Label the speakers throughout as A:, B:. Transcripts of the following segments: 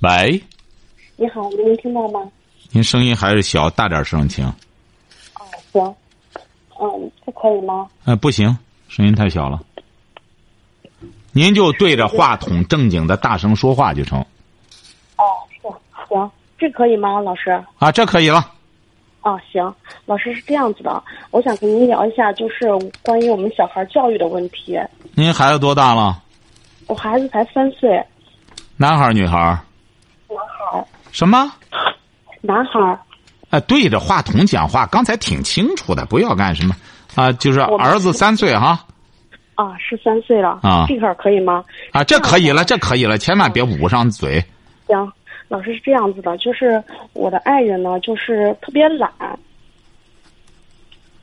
A: 喂，
B: 你好，能听到吗？
A: 您声音还是小，大点声请。
B: 哦，行，嗯，这可以吗？
A: 呃，不行，声音太小了。您就对着话筒正经的大声说话就成。
B: 哦，是，行，这可以吗，老师？
A: 啊，这可以了。
B: 哦，行，老师是这样子的，我想跟您聊一下，就是关于我们小孩教育的问题。
A: 您孩子多大了？
B: 我孩子才三岁。
A: 男孩儿，女孩儿？
B: 男孩儿。
A: 什么？
B: 男孩儿。
A: 哎，对着话筒讲话，刚才挺清楚的，不要干什么啊？就是儿子三岁哈。
B: 啊，是三岁了
A: 啊，
B: 这块儿可以吗？
A: 啊，这可以了，这可以了，千万别捂上嘴。
B: 行，老师是这样子的，就是我的爱人呢，就是特别懒。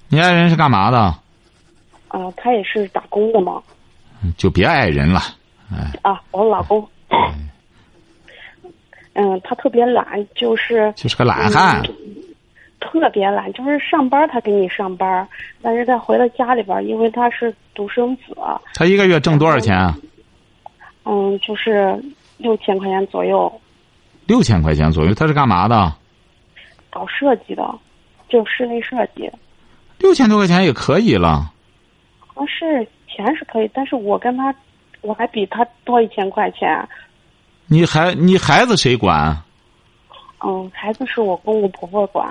A: 你爱人是干嘛的？
B: 啊，他也是打工的嘛。
A: 就别爱人了，哎。
B: 啊，我老公。嗯，他特别懒，就是
A: 就是个懒汉。
B: 特别懒，就是上班他给你上班，但是他回到家里边，因为他是独生子。
A: 他一个月挣多少钱啊？
B: 嗯，就是六千块钱左右。
A: 六千块钱左右，他是干嘛的？
B: 搞设计的，就室内设计。
A: 六千多块钱也可以了。
B: 啊，是钱是可以，但是我跟他，我还比他多一千块钱。
A: 你孩你孩子谁管？
B: 嗯，孩子是我公公婆婆管。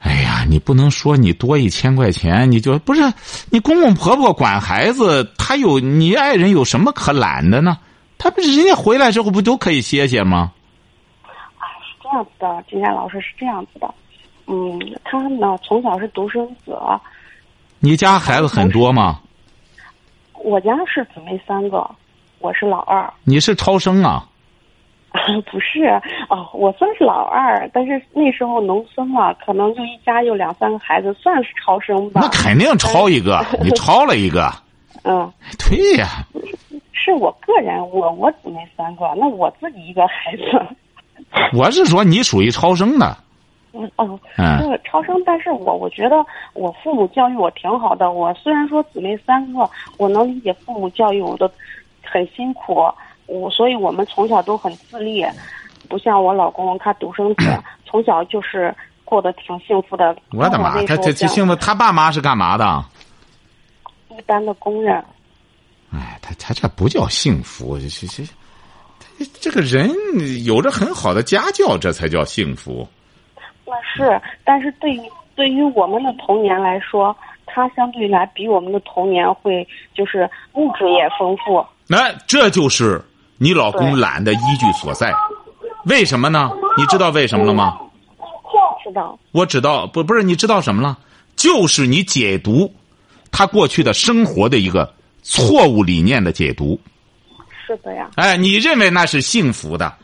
A: 哎呀，你不能说你多一千块钱，你就不是你公公婆婆管孩子，他有你爱人有什么可懒的呢？他不是人家回来之后不都可以歇歇吗？
B: 啊，是这样子的，金山老师是这样子的，嗯，他呢从小是独生子。
A: 你家孩子很多吗？
B: 我家是姊妹三个，我是老二。
A: 你是超生啊？
B: 不是哦，我算是老二，但是那时候农村嘛，可能就一家有两三个孩子，算是超生吧。
A: 那肯定超一个，你超了一个。
B: 嗯，
A: 对呀。
B: 是我个人，我我姊妹三个，那我自己一个孩子。
A: 我是说，你属于超生的。
B: 嗯哦，嗯，超生，但是我我觉得我父母教育我挺好的。我虽然说姊妹三个，我能理解父母教育我的很辛苦。我所以，我们从小都很自立，不像我老公，他独生子，从小就是过得挺幸福的。
A: 我的妈，他这这幸福，他爸妈是干嘛的？
B: 一般的工人。
A: 哎，他他这不叫幸福，这这这，这个人有着很好的家教，这才叫幸福。
B: 那是，但是对于对于我们的童年来说，他相对来比我们的童年会就是物质也丰富。
A: 那这就是。你老公懒的依据所在，为什么呢？你知道为什么了吗？
B: 知道。
A: 我知道，不不是你知道什么了？就是你解读他过去的生活的一个错误理念的解读。
B: 是的呀。
A: 哎，你认为那是幸福的？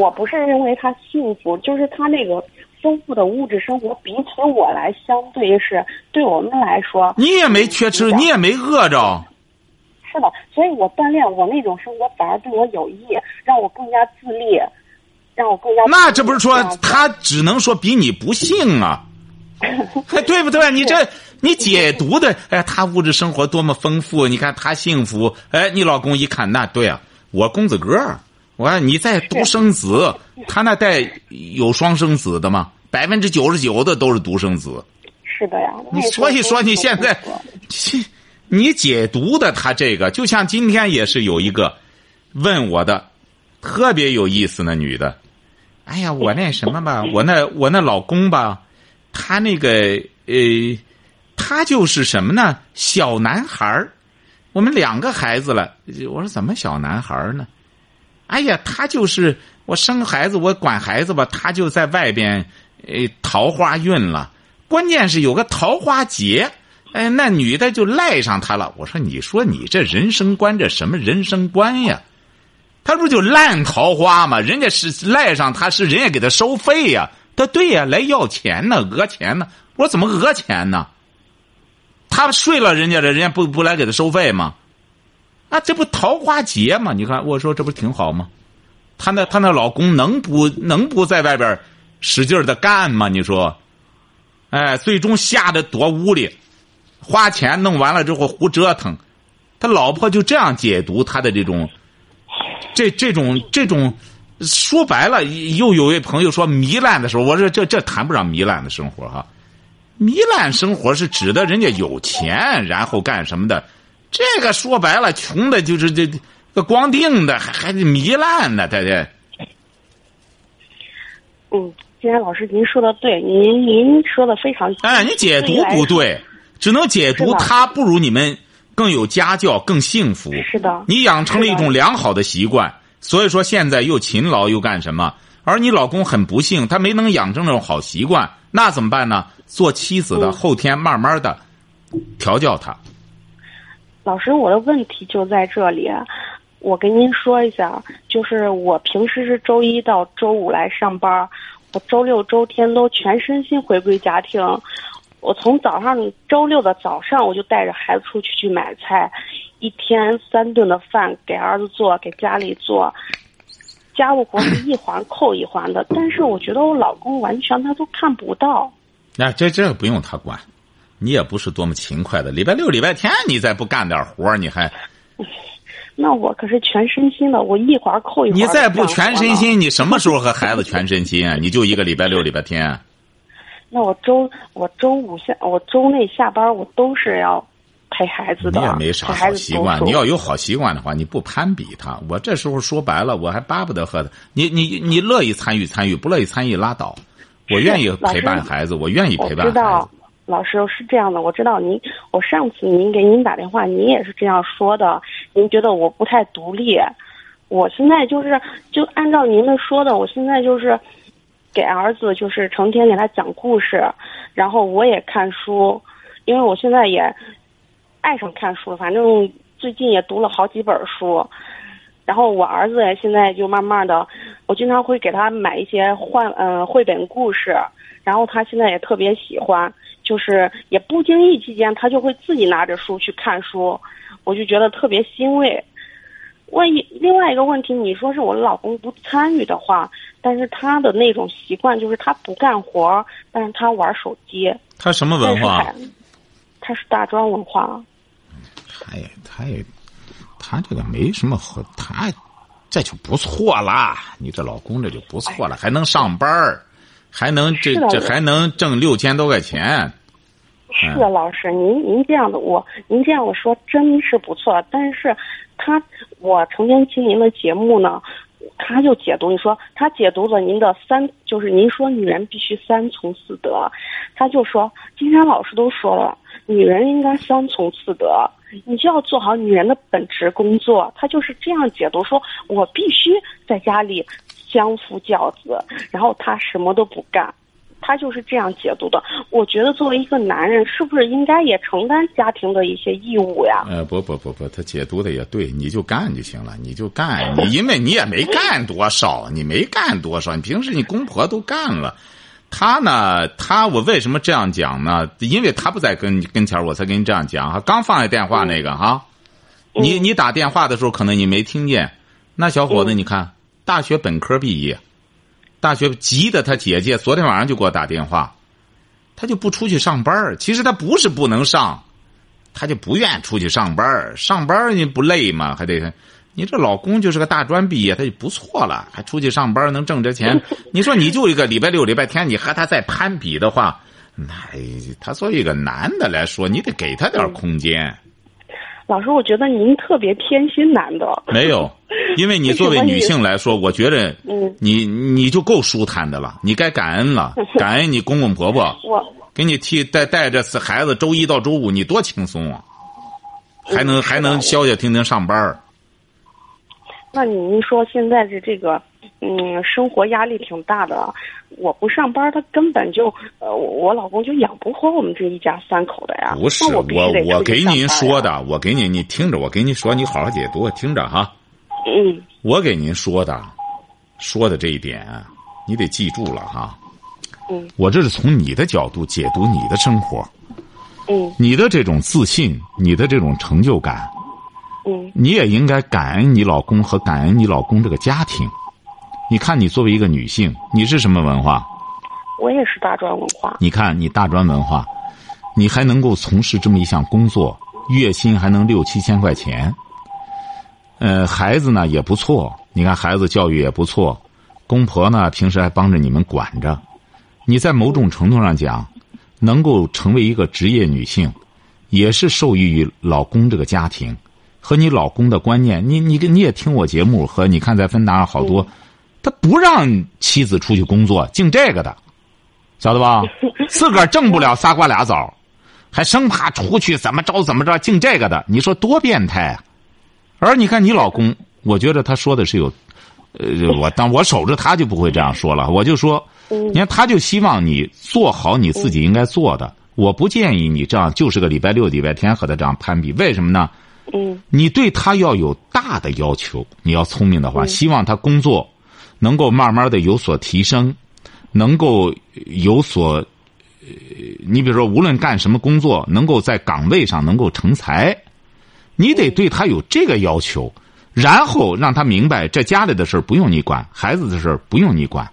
B: 我不是认为他幸福，就是他那个丰富的物质生活，比起我来，相对是对我们来说。
A: 你也没缺吃，你也没饿着。
B: 是的，所以我锻炼我那种生活反而对我有益，让我更加自立，让我更加。
A: 那这不是说他只能说比你不幸啊？对不对？你这你解读的，哎，他物质生活多么丰富，你看他幸福。哎，你老公一看，那对啊，我公子哥，我看你在独生子，他那带有双生子的吗？百分之九十九的都是独生子。
B: 是的呀。
A: 你所以说你现在，切。你解读的他这个，就像今天也是有一个问我的特别有意思那女的，哎呀，我那什么吧，我那我那老公吧，他那个呃，他就是什么呢？小男孩儿，我们两个孩子了。我说怎么小男孩儿呢？哎呀，他就是我生孩子，我管孩子吧，他就在外边呃桃花运了。关键是有个桃花劫。哎，那女的就赖上他了。我说，你说你这人生观，这什么人生观呀？他不就烂桃花吗？人家是赖上，他是人家给他收费呀。他对呀，来要钱呢，讹钱呢。我怎么讹钱呢？他睡了人家的，人家不不来给他收费吗？啊，这不桃花劫吗？你看，我说这不挺好吗？她那她那老公能不能不在外边使劲的干吗？你说，哎，最终吓得躲屋里，花钱弄完了之后胡折腾，他老婆就这样解读他的这种。这这种这种，说白了，又有位朋友说糜烂的时候，我说这这谈不上糜烂的生活哈，糜烂生活是指的人家有钱，然后干什么的，这个说白了，穷的就是这个光腚的，还还糜烂呢，对对。
B: 嗯，今天老师您说的对，您您说的非常
A: 哎，你解读不对，只能解读他不如你们。更有家教，更幸福。
B: 是的，
A: 你养成了一种良好的习惯，所以说现在又勤劳又干什么？而你老公很不幸，他没能养成那种好习惯，那怎么办呢？做妻子的后天慢慢的调教他。
B: 老师，我的问题就在这里，我跟您说一下，就是我平时是周一到周五来上班，我周六周天都全身心回归家庭。我从早上周六的早上，我就带着孩子出去去买菜，一天三顿的饭给儿子做，给家里做，家务活是一环扣一环的。但是我觉得我老公完全他都看不到。
A: 那这这个不用他管，你也不是多么勤快的。礼拜六、礼拜天你再不干点活你还？
B: 那我可是全身心的，我一环扣一环。
A: 你再不全身心，你什么时候和孩子全身心啊？你就一个礼拜六、礼拜天。
B: 那我周我周五下我周内下班我都是要陪孩子的，
A: 你也没啥好习惯。你要有好习惯的话，你不攀比他。我这时候说白了，我还巴不得和他。你你你乐意参与参与，不乐意参与拉倒。我愿意陪伴孩子，我愿意陪伴。
B: 知道，老师是这样的，我知道您。我上次您给您打电话，您也是这样说的。您觉得我不太独立，我现在就是就按照您的说的，我现在就是。给儿子就是成天给他讲故事，然后我也看书，因为我现在也爱上看书，反正最近也读了好几本书，然后我儿子现在就慢慢的，我经常会给他买一些换呃绘本故事，然后他现在也特别喜欢，就是也不经意期间他就会自己拿着书去看书，我就觉得特别欣慰。万一另外一个问题，你说是我老公不参与的话，但是他的那种习惯就是他不干活，但是他玩手机。
A: 他什么文化？
B: 他是大专文化。
A: 他也，他也，他这个没什么和他，这就不错啦。你这老公这就不错了，还能上班儿还能这这还能挣六千多块钱。
B: 是的，老师，您您这样的我，您这样的说真是不错，但是。他，我成天听您的节目呢，他就解读，你说他解读了您的三，就是您说女人必须三从四德，他就说金山老师都说了，女人应该三从四德，你就要做好女人的本职工作，他就是这样解读，说我必须在家里相夫教子，然后他什么都不干。他就是这样解读的。我觉得作为一个男人，是不是应该也承担家庭的一些义务呀？
A: 呃，不不不不，他解读的也对，你就干就行了，你就干。你因为你也没干多少，你没干多少，你平时你公婆都干了。他呢，他我为什么这样讲呢？因为他不在跟跟前，我才跟你这样讲哈。刚放下电话那个哈，你你打电话的时候可能你没听见。那小伙子，你看，大学本科毕业。大学急的他姐姐昨天晚上就给我打电话，他就不出去上班其实他不是不能上，他就不愿出去上班上班你不累吗？还得，你这老公就是个大专毕业，他就不错了，还出去上班能挣着钱。你说你就一个礼拜六、礼拜天，你和他再攀比的话，那他作为一个男的来说，你得给他点空间。
B: 老师，我觉得您特别偏心男的。
A: 没有，因为你作为女性来说，我觉得，
B: 嗯，
A: 你你就够舒坦的了，你该感恩了，感恩你公公婆婆，
B: 我
A: 给你替带带着孩子，周一到周五你多轻松啊，还能还能消消停停上班
B: 那您说现在的这个，嗯，生活压力挺大的。我不上班，他根本就，呃，我老公就养不活我们这一家三口的呀。
A: 不是我，我给您说的，我给你，你听着，我给你说，你好好解读，听着哈。
B: 嗯。
A: 我给您说的，说的这一点，你得记住了哈。
B: 嗯。
A: 我这是从你的角度解读你的生活。
B: 嗯。
A: 你的这种自信，你的这种成就感。
B: 嗯。
A: 你也应该感恩你老公和感恩你老公这个家庭。你看，你作为一个女性，你是什么文化？
B: 我也是大专文化。
A: 你看，你大专文化，你还能够从事这么一项工作，月薪还能六七千块钱。呃，孩子呢也不错，你看孩子教育也不错，公婆呢平时还帮着你们管着。你在某种程度上讲，能够成为一个职业女性，也是受益于老公这个家庭和你老公的观念。你你跟你也听我节目和你看在芬达上好多，他不让妻子出去工作，净这个的。晓得吧？自个儿挣不了仨瓜俩枣，还生怕出去怎么着怎么着，净这个的，你说多变态啊！而你看你老公，我觉得他说的是有，呃，我当我守着他就不会这样说了。我就说，你看他就希望你做好你自己应该做的。我不建议你这样，就是个礼拜六、礼拜天和他这样攀比。为什么呢？
B: 嗯，
A: 你对他要有大的要求。你要聪明的话，希望他工作能够慢慢的有所提升。能够有所，呃，你比如说，无论干什么工作，能够在岗位上能够成才，你得对他有这个要求，然后让他明白，这家里的事儿不用你管，孩子的事儿不用你管。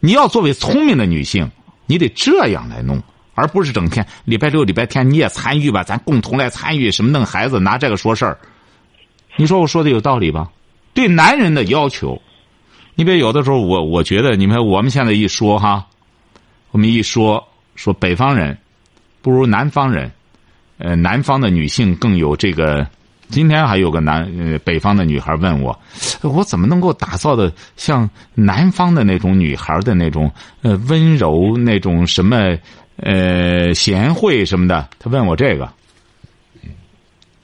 A: 你要作为聪明的女性，你得这样来弄，而不是整天礼拜六、礼拜天你也参与吧，咱共同来参与什么弄孩子，拿这个说事儿。你说我说的有道理吧？对男人的要求。你别有的时候，我我觉得，你们我们现在一说哈，我们一说说北方人不如南方人，呃，南方的女性更有这个。今天还有个南呃北方的女孩问我，我怎么能够打造的像南方的那种女孩的那种呃温柔那种什么呃贤惠什么的？她问我这个，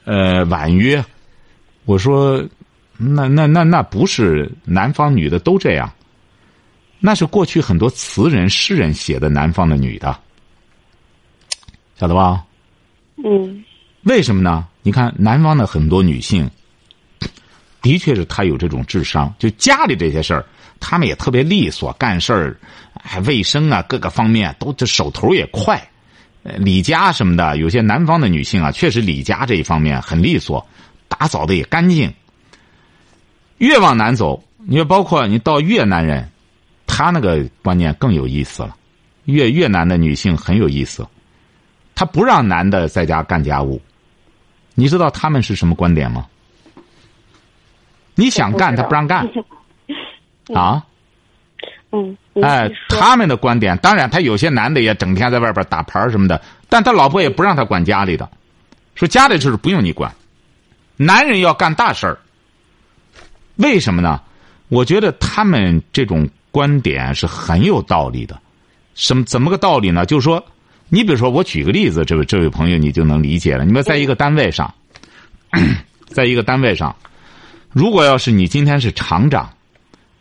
A: 呃婉约，我说。那那那那不是南方女的都这样，那是过去很多词人诗人写的南方的女的，晓得吧？
B: 嗯。
A: 为什么呢？你看南方的很多女性，的确是她有这种智商，就家里这些事儿，她们也特别利索，干事儿，还卫生啊，各个方面都这手头也快。李家什么的，有些南方的女性啊，确实李家这一方面很利索，打扫的也干净。越往南走，你包括你到越南人，他那个观念更有意思了。越越南的女性很有意思，她不让男的在家干家务。你知道他们是什么观点吗？你想干，他不让干。啊？
B: 嗯。
A: 哎，他们的观点，当然，他有些男的也整天在外边打牌什么的，但他老婆也不让他管家里的，说家里事不用你管，男人要干大事儿。为什么呢？我觉得他们这种观点是很有道理的。什么怎么个道理呢？就是说，你比如说，我举个例子，这位这位朋友你就能理解了。你们在一个单位上，在一个单位上，如果要是你今天是厂长，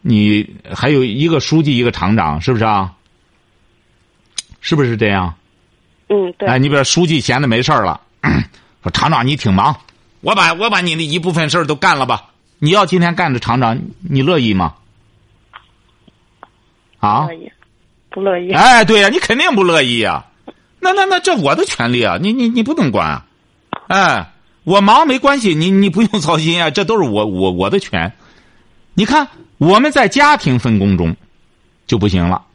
A: 你还有一个书记，一个厂长，是不是啊？是不是这样？
B: 嗯，对。
A: 哎，你比如书记闲的没事了，说厂长你挺忙，我把我把你的一部分事儿都干了吧。你要今天干着厂长，你乐意吗？啊？
B: 乐意，不乐意。
A: 哎，对呀，你肯定不乐意呀。那那那，这我的权利啊，你你你不能管。哎，我忙没关系，你你不用操心啊，这都是我我我的权。你看我们在家庭分工中就不行了。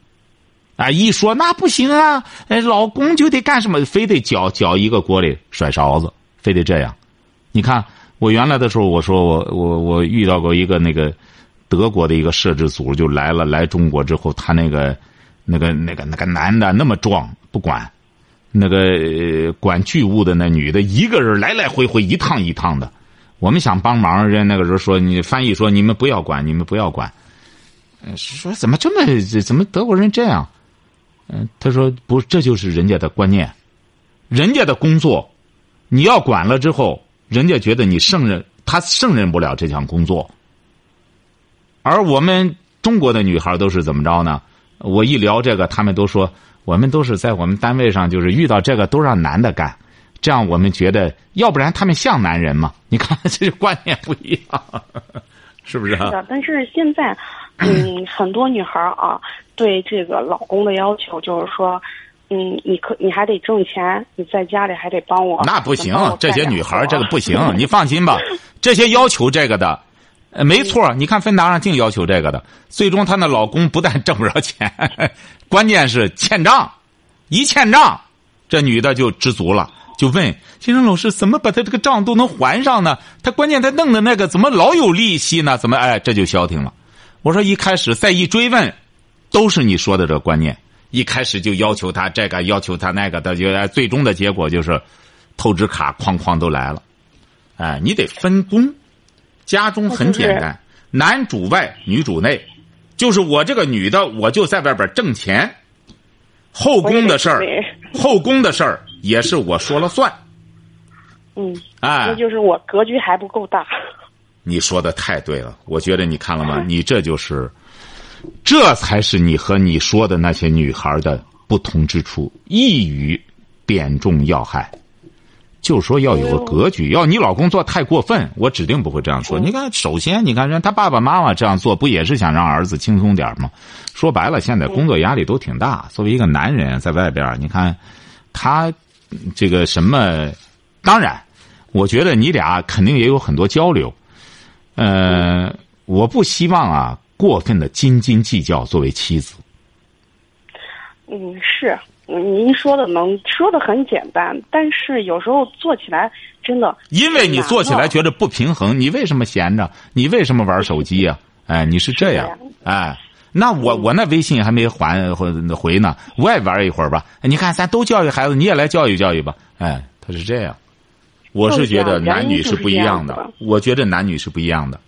A: 啊，一说那不行啊，哎，老公就得干什么，非得搅搅一个锅里甩勺子，非得这样。你看。我原来的时候，我说我我我遇到过一个那个德国的一个摄制组，就来了来中国之后，他那个那个那个那个男的那么壮，不管那个管剧务的那女的，一个人来来回回一趟一趟的。我们想帮忙，人那个人说你翻译说你们不要管，你们不要管。说怎么这么怎么德国人这样？嗯，他说不，这就是人家的观念，人家的工作，你要管了之后。人家觉得你胜任，他胜任不了这项工作。而我们中国的女孩都是怎么着呢？我一聊这个，他们都说我们都是在我们单位上，就是遇到这个都让男的干，这样我们觉得，要不然他们像男人吗？你看，这观念不一样。是不是？
B: 是的，但是现在，嗯，很多女孩啊，对这个老公的要求就是说，嗯，你可你还得挣钱，你在家里还得帮我。
A: 那不行，这些女孩这个不行，你放心吧，这些要求这个的。呃，没错，你看芬达上净要求这个的，最终她那老公不但挣不着钱，关键是欠账，一欠账，这女的就知足了，就问先生老师怎么把他这个账都能还上呢？他关键他弄的那个怎么老有利息呢？怎么哎这就消停了？我说一开始再一追问，都是你说的这个观念，一开始就要求他这个要求他那个的，就最终的结果就是透支卡哐哐都来了，哎，你得分工。家中很简单，男主外，女主内，就是我这个女的，我就在外边挣钱，后宫的事儿，后宫的事儿也是我说了算。
B: 嗯，
A: 哎，
B: 那就是我格局还不够大。
A: 你说的太对了，我觉得你看了吗？你这就是，这才是你和你说的那些女孩的不同之处，一语点中要害。就说要有个格局，要你老公做太过分，我指定不会这样说。你看，首先你看人他爸爸妈妈这样做，不也是想让儿子轻松点吗？说白了，现在工作压力都挺大。作为一个男人，在外边，你看他这个什么，当然，我觉得你俩肯定也有很多交流。呃，我不希望啊过分的斤斤计较作为妻子。
B: 嗯，是。您说的能说的很简单，但是有时候做起来真的。
A: 因为你做起来觉得不平衡，你为什么闲着？你为什么玩手机呀？哎，你是这样，哎，那我我那微信还没还回呢，我也玩一会儿吧。你看，咱都教育孩子，你也来教育教育吧。哎，他是这样，我是觉得男女是不一样的。我觉得男女是不一样的。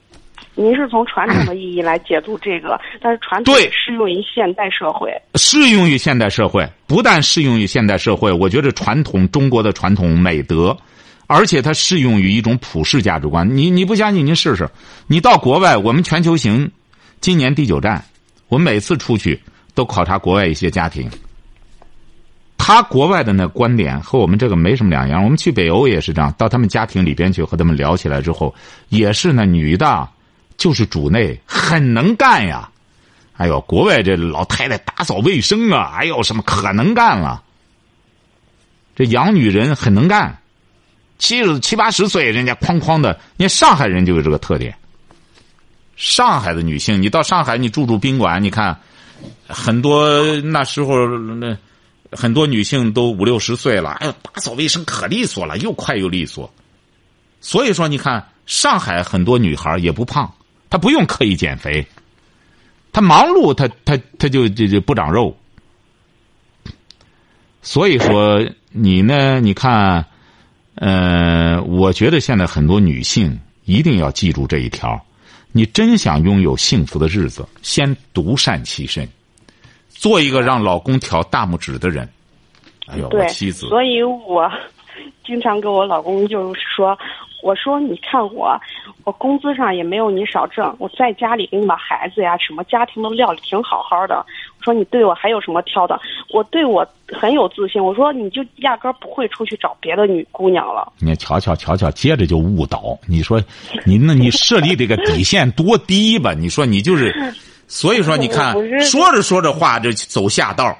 B: 您是从传统的意义来解读这个，但是传统适用于现代社会。
A: 适用于现代社会，不但适用于现代社会，我觉得传统中国的传统美德，而且它适用于一种普世价值观。你你不相信，您试试。你到国外，我们全球行今年第九站，我们每次出去都考察国外一些家庭，他国外的那观点和我们这个没什么两样。我们去北欧也是这样，到他们家庭里边去和他们聊起来之后，也是那女的。就是主内很能干呀，哎呦，国外这老太太打扫卫生啊，哎呦，什么可能干了。这洋女人很能干，七十七八十岁，人家哐哐的。你上海人就有这个特点。上海的女性，你到上海，你住住宾馆，你看，很多那时候那很多女性都五六十岁了，哎呦，打扫卫生可利索了，又快又利索。所以说，你看上海很多女孩也不胖。他不用刻意减肥，他忙碌，他他他就就就不长肉。所以说，你呢？你看，呃，我觉得现在很多女性一定要记住这一条：你真想拥有幸福的日子，先独善其身，做一个让老公挑大拇指的人。哎呦，我妻子。
B: 所以我经常跟我老公就是说。我说，你看我，我工资上也没有你少挣。我在家里给你把孩子呀，什么家庭都料理挺好好的。我说你对我还有什么挑的？我对我很有自信。我说你就压根儿不会出去找别的女姑娘了。
A: 你瞧瞧瞧瞧，接着就误导。你说，你那你设立这个底线多低吧？你说你就是，所以说你看，说着说着话就走下道。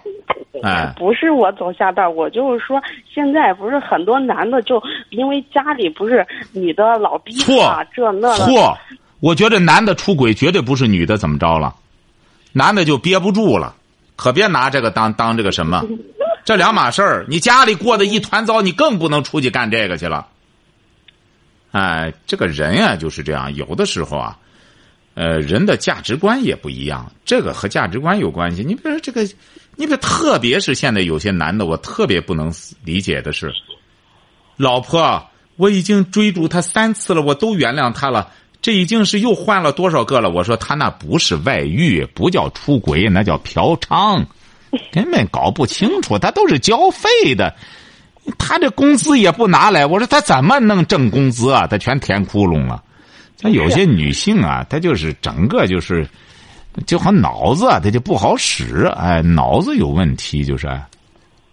A: 哎，
B: 不是我走下道，我就是说，现在不是很多男的就因为家里不是女的老逼
A: 错
B: 这那
A: 错，我觉得男的出轨绝对不是女的怎么着了，男的就憋不住了，可别拿这个当当这个什么，这两码事儿。你家里过得一团糟，你更不能出去干这个去了。哎，这个人啊就是这样，有的时候啊，呃，人的价值观也不一样，这个和价值观有关系。你比如说这个。你别，特别是现在有些男的，我特别不能理解的是，老婆，我已经追逐他三次了，我都原谅他了，这已经是又换了多少个了？我说他那不是外遇，不叫出轨，那叫嫖娼，根本搞不清楚，他都是交费的，他这工资也不拿来，我说他怎么能挣工资啊？他全填窟窿了。像有些女性啊，她就是整个就是。就好脑子，她就不好使，哎，脑子有问题，就是。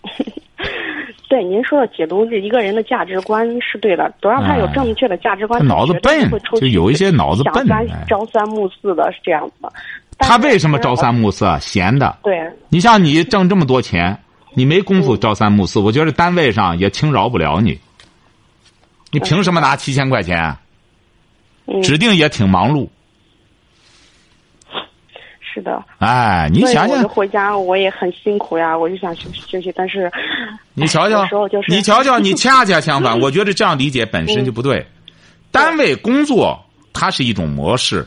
B: 对您说的解读这一个人的价值观是对的，只要他有正确的价值观，
A: 他脑子笨，就有一些脑子笨，
B: 朝三暮四的是这样子的。
A: 他为什么朝三暮四？啊闲的。
B: 对。
A: 你像你挣这么多钱，你没工夫朝三暮四，我觉得单位上也轻饶不了你。你凭什么拿七千块钱？指定也挺忙碌。
B: 是的。
A: 哎，你想想。
B: 回家我也很辛苦呀，我就想休息休息，但是。
A: 你瞧瞧，你瞧瞧，你恰恰相反，我觉得这样理解本身就不对。单位工作它是一种模式。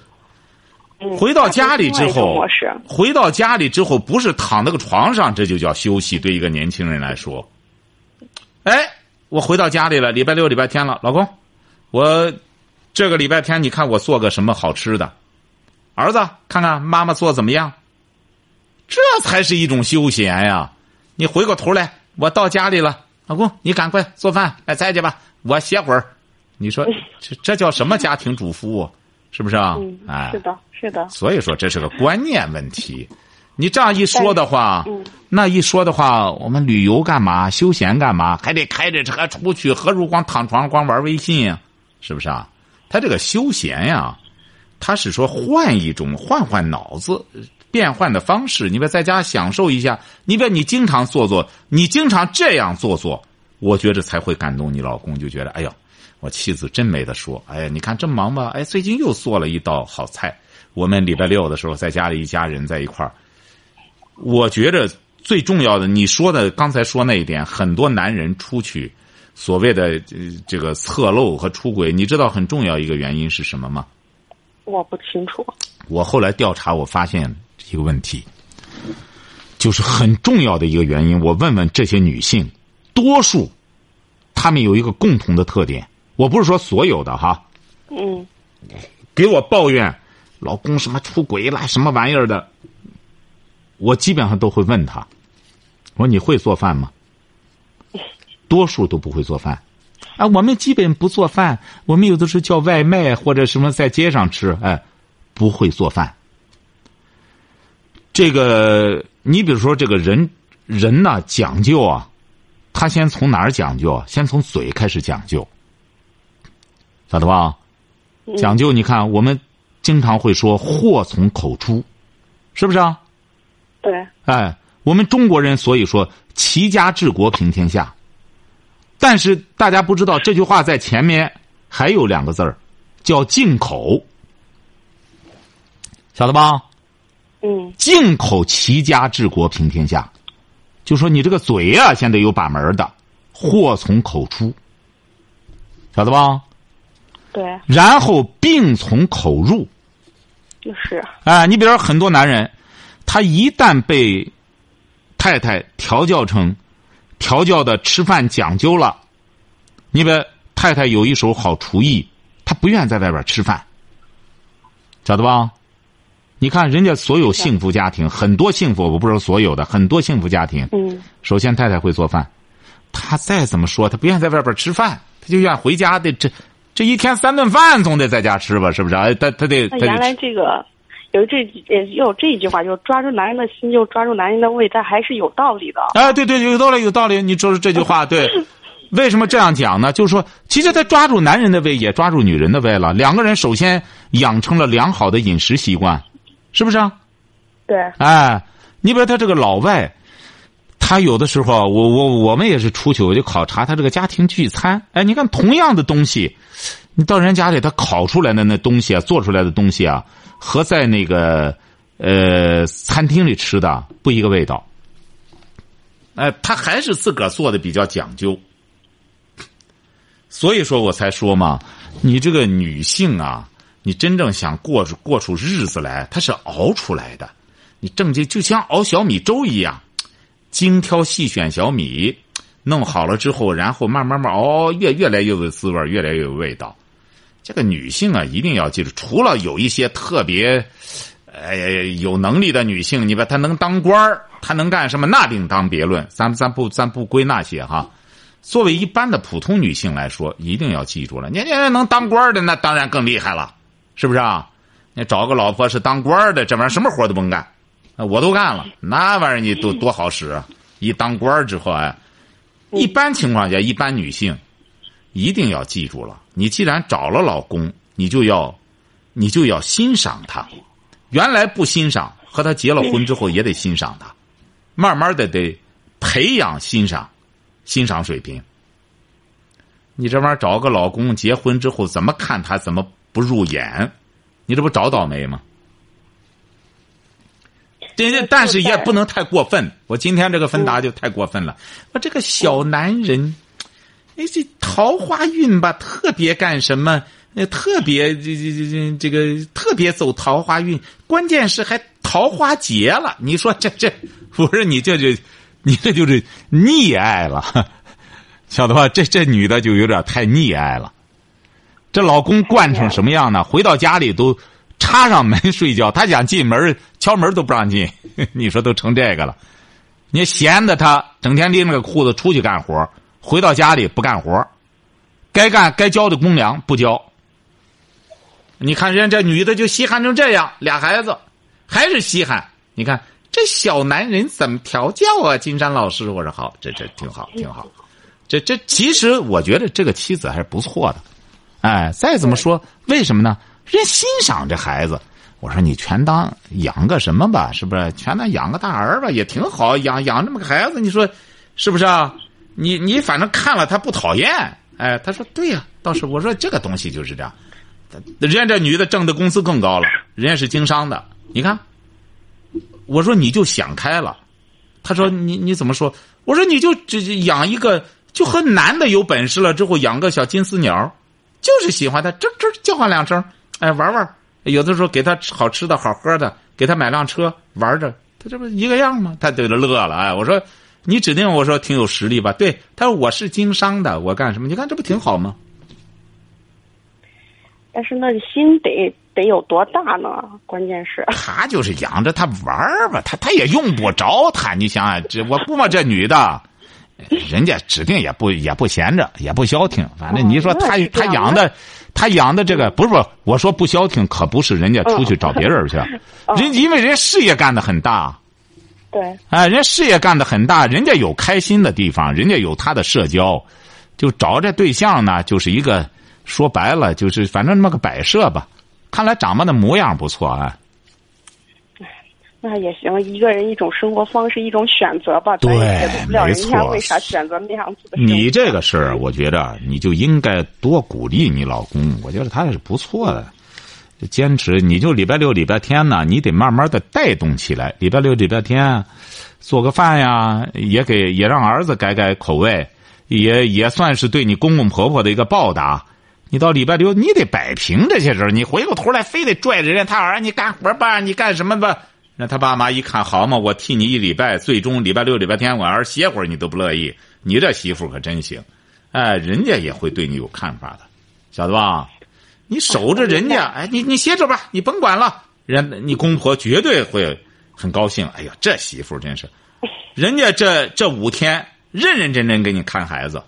A: 回到家里之后，回到家里之后不是躺那个床上，这就叫休息。对一个年轻人来说，哎，我回到家里了，礼拜六、礼拜天了，老公，我这个礼拜天你看我做个什么好吃的？儿子，看看妈妈做怎么样？这才是一种休闲呀！你回过头来，我到家里了，老公，你赶快做饭来再去吧，我歇会儿。你说这这叫什么家庭主妇？是不是啊？哎，
B: 是的。是的，
A: 所以说这是个观念问题。你这样一说的话，那一说的话，我们旅游干嘛？休闲干嘛？还得开着车出去，何如光躺床光玩微信呀？是不是啊？他这个休闲呀，他是说换一种换换脑子，变换的方式。你别在家享受一下，你别你经常做做，你经常这样做做，我觉得才会感动你老公，就觉得哎呦，我妻子真没得说。哎呀，你看这么忙吧？哎，最近又做了一道好菜。我们礼拜六的时候在家里一家人在一块儿，我觉着最重要的，你说的刚才说那一点，很多男人出去所谓的这个侧漏和出轨，你知道很重要一个原因是什么吗？
B: 我不清楚。
A: 我后来调查，我发现一个问题，就是很重要的一个原因。我问问这些女性，多数她们有一个共同的特点，我不是说所有的哈。
B: 嗯。
A: 给我抱怨。老公什么出轨啦，什么玩意儿的？我基本上都会问他，我说你会做饭吗？多数都不会做饭，啊，我们基本不做饭，我们有的时候叫外卖或者什么在街上吃，哎，不会做饭。这个，你比如说这个人，人呢讲究啊，他先从哪儿讲究？先从嘴开始讲究，晓得吧？讲究，你看我们。经常会说“祸从口出”，是不是啊？
B: 对。
A: 哎，我们中国人所以说“齐家治国平天下”，但是大家不知道这句话在前面还有两个字儿，叫“进口”，晓得吧？
B: 嗯。
A: 进口齐家治国平天下，就说你这个嘴呀，先得有把门的，“祸从口出”，晓得吧？
B: 对，
A: 然后病从口入，
B: 就是。
A: 哎，你比如说很多男人，他一旦被太太调教成调教的吃饭讲究了，你比太太有一手好厨艺，她不愿在外边吃饭，晓得吧？你看人家所有幸福家庭，很多幸福，我不是说所有的，很多幸福家庭。
B: 嗯。
A: 首先，太太会做饭，她再怎么说，她不愿在外边吃饭，她就愿回家的这。这一天三顿饭总得在家吃吧，是不是？哎，他他得。
B: 那原来这个有这也有这一句话，就是抓住男人的心，就抓住男人的胃，它还是有道理的。
A: 哎，对对，有道理，有道理。你说说这句话，对。为什么这样讲呢？就是说，其实他抓住男人的胃，也抓住女人的胃了。两个人首先养成了良好的饮食习惯，是不是？
B: 对。
A: 哎，你比如他这个老外，他有的时候，我我我们也是出去，我就考察他这个家庭聚餐。哎，你看同样的东西。你到人家里，他烤出来的那东西啊，做出来的东西啊，和在那个呃餐厅里吃的不一个味道。哎，他还是自个儿做的比较讲究。所以说我才说嘛，你这个女性啊，你真正想过过出日子来，她是熬出来的。你正经就像熬小米粥一样，精挑细选小米，弄好了之后，然后慢慢慢熬，越越来越有滋味，越来越有味道。这个女性啊，一定要记住，除了有一些特别，呃，有能力的女性，你把她能当官儿，她能干什么，那另当别论。咱咱不咱不归那些哈。作为一般的普通女性来说，一定要记住了，你你能当官的，那当然更厉害了，是不是啊？你找个老婆是当官的，这玩意儿什么活都甭干，我都干了，那玩意儿你多多好使。一当官之后，哎，一般情况下，一般女性一定要记住了：你既然找了老公，你就要你就要欣赏他。原来不欣赏，和他结了婚之后也得欣赏他，慢慢的得培养欣赏欣赏水平。你这玩意儿找个老公，结婚之后怎么看他怎么不入眼？你这不找倒霉吗？这但是也不能太过分。我今天这个芬达就太过分了。我这个小男人，哎，这桃花运吧，特别干什么？特别这这这这这个特别走桃花运，关键是还桃花劫了。你说这这，不是你这就你这就是溺爱了。晓得吧？这这女的就有点太溺爱了。这老公惯成什么样呢？回到家里都插上门睡觉，他想进门敲门都不让进。你说都成这个了？你闲的他整天拎着个裤子出去干活，回到家里不干活，该干该交的公粮不交。你看人家这女的就稀罕成这样，俩孩子还是稀罕。你看这小男人怎么调教啊？金山老师，我说好，这这挺好，挺好。这这其实我觉得这个妻子还是不错的，哎，再怎么说，为什么呢？人欣赏这孩子。我说你全当养个什么吧，是不是？全当养个大儿吧，也挺好。养养这么个孩子，你说是不是啊？你你反正看了他不讨厌，哎，他说对呀，倒是我说这个东西就是这样。人家这女的挣的工资更高了，人家是经商的。你看，我说你就想开了，他说你你怎么说？我说你就只养一个。就和男的有本事了之后养个小金丝鸟，就是喜欢他吱吱叫唤两声，哎玩玩，有的时候给他好吃的好喝的，给他买辆车玩着，他这不一个样吗？他对着乐了，哎，我说你指定我说挺有实力吧？对，他说我是经商的，我干什么？你看这不挺好吗？
B: 但是那心得得有多大呢？关键是
A: 他就是养着他玩吧，他他也用不着他，你想想这我估摸这女的。人家指定也不也不闲着，也不消停。反正你说他他养的，他养的这个不是不，我说不消停，可不是人家出去找别人去，人因为人家事业干的很大。
B: 对。
A: 哎，人家事业干得很大，人家有开心的地方，人家有他的社交，就找这对象呢，就是一个说白了，就是反正那么个摆设吧。看来长得的模样不错啊。
B: 那也行，一个人一种生活方式，一种选择吧。
A: 对，
B: 没错。为啥选择那样子的？
A: 你这个事儿，我觉得你就应该多鼓励你老公。我觉得他也是不错的，坚持。你就礼拜六、礼拜天呢，你得慢慢的带动起来。礼拜六、礼拜天，做个饭呀，也给也让儿子改改口味，也也算是对你公公婆婆的一个报答。你到礼拜六，你得摆平这些人，你回过头来非得拽着人他儿，你干活吧，你干什么吧？那他爸妈一看，好嘛，我替你一礼拜，最终礼拜六、礼拜天我儿歇会儿，你都不乐意。你这媳妇可真行，哎，人家也会对你有看法的，晓得吧？你守着人家，哎，你你歇着吧，你甭管了。人你公婆绝对会很高兴。哎呀，这媳妇真是，人家这这五天认认真真给你看孩子。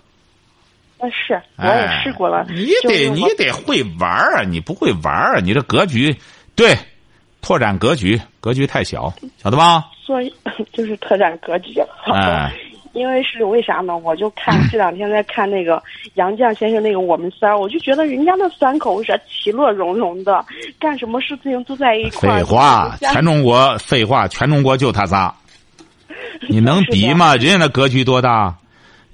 B: 啊是，我也试过了。
A: 你得你得会玩啊！你不会玩啊！你这格局对。拓展格局，格局太小，晓得吧？
B: 所以 就是拓展格局。哎，因为是为啥呢？我就看这两天在看那个杨绛先生那个《我们仨》，我就觉得人家那三口是其乐融融的，干什么事情都在一块
A: 废话，全中国废话，全中国就他仨，你能比吗？人家那格局多大？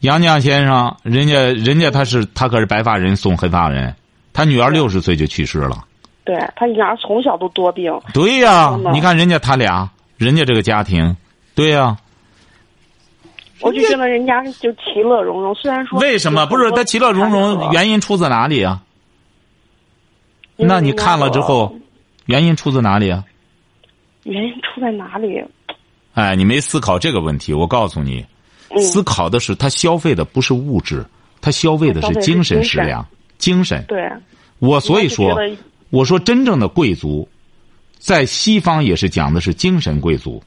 A: 杨绛先生，人家人家他是他可是白发人送黑发人，他女儿六十岁就去世了。
B: 对他女儿从小都多病。
A: 对呀，你看人家他俩，人家这个家庭，对呀。
B: 我就觉得人家就其乐融融，虽然说
A: 为什么不是他其乐融融？原因出自哪里啊？那你看了之后，原因出自哪里啊？
B: 原因出在哪里？
A: 哎，你没思考这个问题。我告诉你，思考的是他消费的不是物质，他消费的是精神食粮，精神。
B: 对。
A: 我所以说。我说，真正的贵族，在西方也是讲的是精神贵族，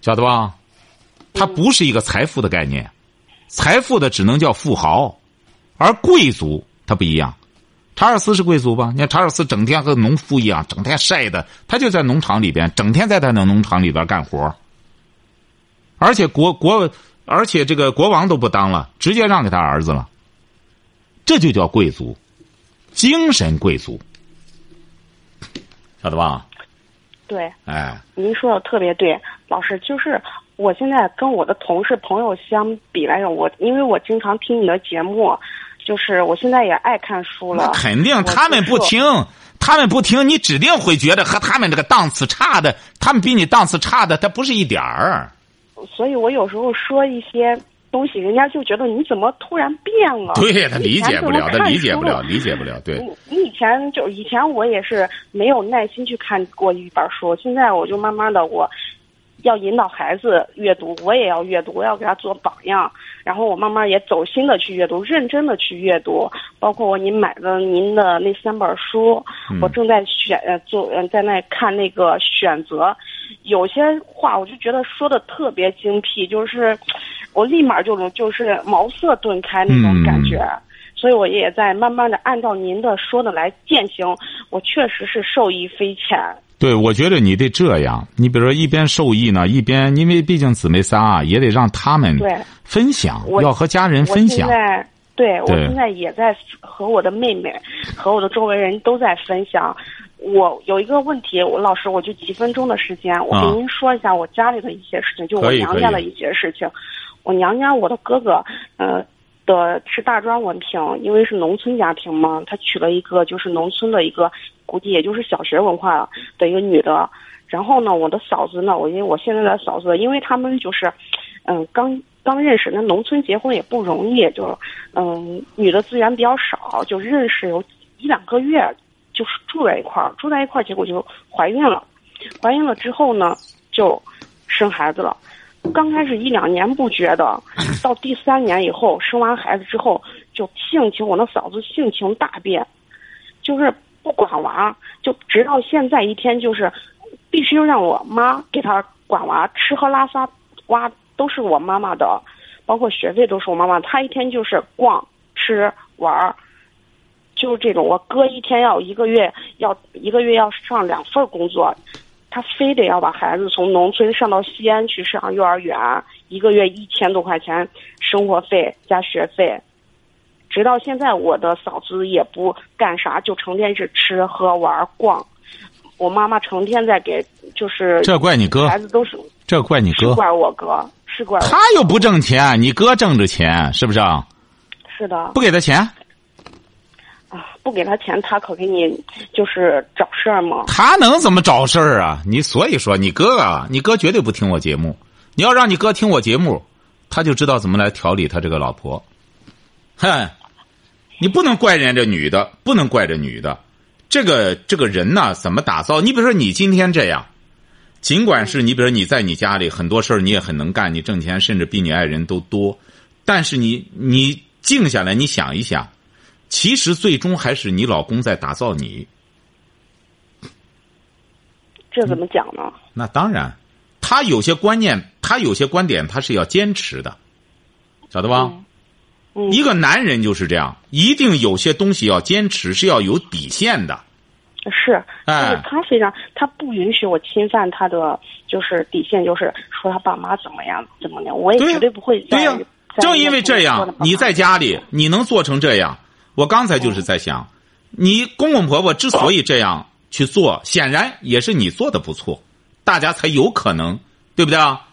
A: 晓得吧？他不是一个财富的概念，财富的只能叫富豪，而贵族他不一样。查尔斯是贵族吧？你看查尔斯整天和农夫一样，整天晒的，他就在农场里边，整天在他的农场里边干活而且国国而且这个国王都不当了，直接让给他儿子了。这就叫贵族，精神贵族，晓得吧？
B: 对，
A: 哎，
B: 您说的特别对，老师，就是我现在跟我的同事朋友相比来讲，我因为我经常听你的节目，就是我现在也爱看书了。
A: 肯定他们不听，他们不听，你指定会觉得和他们这个档次差的，他们比你档次差的，他不是一点儿。
B: 所以我有时候说一些东西，人家就觉得你怎么突然变了？
A: 对他理解不了，他理解不了，理解不了。对，
B: 你你以前就以前我也是没有耐心去看过一本书，现在我就慢慢的我。要引导孩子阅读，我也要阅读，我要给他做榜样。然后我慢慢也走心的去阅读，认真的去阅读。包括我您买的您的那三本书，
A: 嗯
B: 我正在选呃做呃在那看那个选择，有些话我就觉得说的特别精辟，就是我立马就能就是茅塞顿开那种感觉。所以我也在慢慢的按照您的说的来践行，我确实是受益匪浅。
A: 对，我觉得你得这样。你比如说，一边受益呢，一边因为毕竟姊妹仨啊，也得让他们
B: 对
A: 分享，
B: 我
A: 要和家人分享。
B: 对我现在也在和我的妹妹和我的周围人都在分享。我有一个问题，我老师我就几分钟的时间，我
A: 啊
B: 给您说一下我家里的一些事情，就我娘家的一些事情。我娘家我的哥哥，呃。的是大专文凭，因为是农村家庭嘛，他娶了一个就是农村的一个，估计也就是小学文化的一个女的。然后呢，我的嫂子呢，我因为我现在的嫂子，因为他们就是，嗯，刚刚认识，那农村结婚也不容易，就，嗯，女的资源比较少，就认识有一两个月，就是住在一块儿，住在一块儿，结果就怀孕了，怀孕了之后呢，就生孩子了。刚开始一两年不觉得，到第三年以后生完孩子之后，就性情我那嫂子性情大变，就是不管娃，就直到现在一天就是，必须让我妈给她管娃，吃喝拉撒娃都是我妈妈的，包括学费都是我妈妈。她一天就是逛、吃、玩儿，就是这种。我哥一天要一个月要一个月要上两份工作。他非得要把孩子从农村上到西安去上幼儿园，一个月一千多块钱生活费加学费，直到现在我的嫂子也不干啥，就成天是吃喝玩逛。我妈妈成天在给，就是
A: 这怪你哥
B: 孩子都是
A: 这怪你哥，
B: 是怪我哥，是怪
A: 他又不挣钱，你哥挣着钱，是不是啊？
B: 是的
A: 不给他钱，
B: 啊，不给他钱，他可给你就是找事儿吗？
A: 他能怎么找事儿啊？你所以说，你哥啊，你哥绝对不听我节目。你要让你哥听我节目，他就知道怎么来调理他这个老婆。哼，你不能怪人家这女的，不能怪这女的。这个这个人呢，怎么打造？你比如说，你今天这样，尽管是你，比如说你在你家里很多事儿你也很能干，你挣钱甚至比你爱人都多，但是你你静下来，你想一想，其实最终还是你老公在打造你。
B: 这怎么讲呢？
A: 那当然，他有些观念，他有些观点，他是要坚持的，晓得吧？
B: 嗯，
A: 一个男人就是这样，一定有些东西要坚持，是要有底线的。
B: 是，
A: 哎
B: 就是他非常，他不允许我侵犯他的就是底线，就是说他爸妈怎么样怎么样，我也绝对不会。
A: 对呀、
B: 在
A: 正因为这样你在家里你能做成这样，我刚才就是在想，你公公婆婆之所以这样去做，显然也是你做的不错，大家才有可能，对不对啊？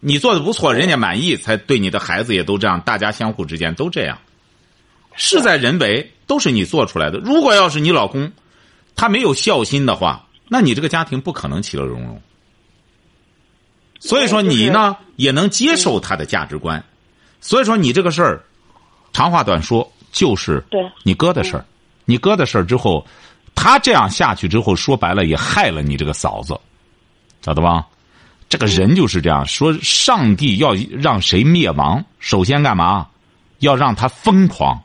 A: 你做的不错，人家满意，才对你的孩子也都这样，大家相互之间都这样。事在人为，都是你做出来的。如果要是你老公，他没有孝心的话，那你这个家庭不可能其乐融融。所以说你呢也能接受他的价值观，所以说你这个事儿，长话短说，就是你哥的事儿。你哥的事儿之后，他这样下去之后，说白了也害了你这个嫂子，晓得吧？这个人就是这样说，上帝要让谁灭亡，首先干嘛？要让他疯狂。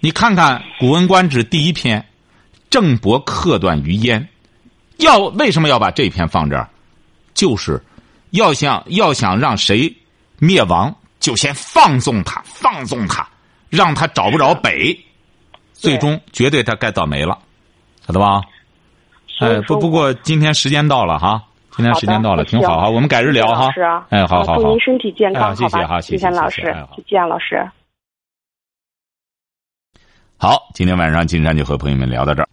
A: 你看看《古文观止》第一篇，“郑伯克段于鄢”，要为什么要把这篇放这儿？就是要想要想让谁灭亡，就先放纵他，放纵他，让他找不着北，最终绝对他该倒霉了，晓得吧？哎，不不过今天时间到了哈，今天时间到了，挺好哈，我们改日聊哈。
B: 是啊，
A: 哎，好好好。
B: 祝您身体健康，
A: 谢谢哈，
B: 谢谢老师，再见，老师。
A: 好，今天晚上金山就和朋友们聊到这儿。